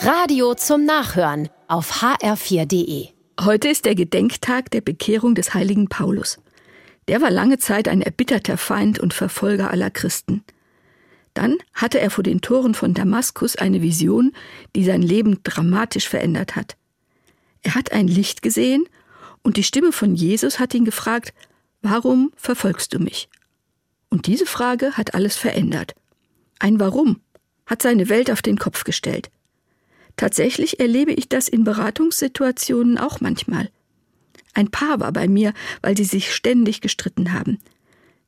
Radio zum Nachhören auf hr4.de. Heute ist der Gedenktag der Bekehrung des heiligen Paulus. Der war lange Zeit ein erbitterter Feind und Verfolger aller Christen. Dann hatte er vor den Toren von Damaskus eine Vision, die sein Leben dramatisch verändert hat. Er hat ein Licht gesehen und die Stimme von Jesus hat ihn gefragt, Warum verfolgst du mich? Und diese Frage hat alles verändert. Ein Warum hat seine Welt auf den Kopf gestellt. Tatsächlich erlebe ich das in Beratungssituationen auch manchmal. Ein Paar war bei mir, weil sie sich ständig gestritten haben.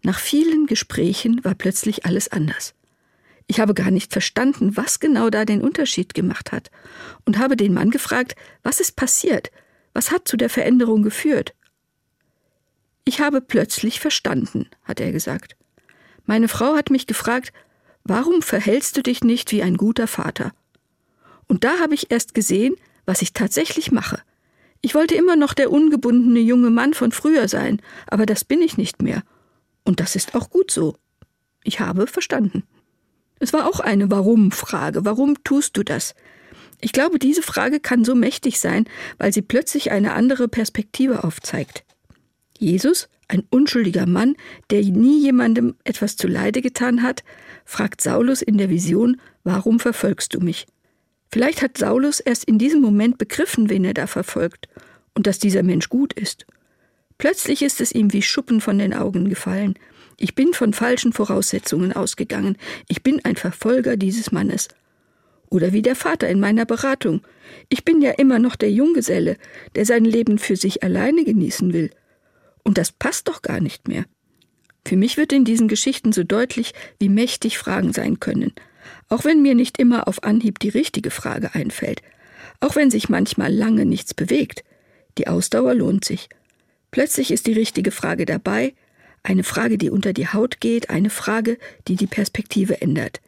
Nach vielen Gesprächen war plötzlich alles anders. Ich habe gar nicht verstanden, was genau da den Unterschied gemacht hat, und habe den Mann gefragt, was ist passiert, was hat zu der Veränderung geführt. Ich habe plötzlich verstanden, hat er gesagt. Meine Frau hat mich gefragt, warum verhältst du dich nicht wie ein guter Vater? Und da habe ich erst gesehen, was ich tatsächlich mache. Ich wollte immer noch der ungebundene junge Mann von früher sein, aber das bin ich nicht mehr. Und das ist auch gut so. Ich habe verstanden. Es war auch eine Warum-Frage. Warum tust du das? Ich glaube, diese Frage kann so mächtig sein, weil sie plötzlich eine andere Perspektive aufzeigt. Jesus, ein unschuldiger Mann, der nie jemandem etwas zuleide getan hat, fragt Saulus in der Vision, warum verfolgst du mich? Vielleicht hat Saulus erst in diesem Moment begriffen, wen er da verfolgt, und dass dieser Mensch gut ist. Plötzlich ist es ihm wie Schuppen von den Augen gefallen. Ich bin von falschen Voraussetzungen ausgegangen. Ich bin ein Verfolger dieses Mannes. Oder wie der Vater in meiner Beratung. Ich bin ja immer noch der Junggeselle, der sein Leben für sich alleine genießen will. Und das passt doch gar nicht mehr. Für mich wird in diesen Geschichten so deutlich, wie mächtig Fragen sein können. Auch wenn mir nicht immer auf Anhieb die richtige Frage einfällt. Auch wenn sich manchmal lange nichts bewegt. Die Ausdauer lohnt sich. Plötzlich ist die richtige Frage dabei, eine Frage, die unter die Haut geht, eine Frage, die die Perspektive ändert.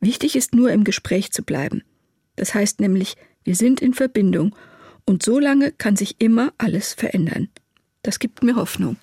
Wichtig ist nur im Gespräch zu bleiben. Das heißt nämlich, wir sind in Verbindung und so lange kann sich immer alles verändern. Das gibt mir Hoffnung.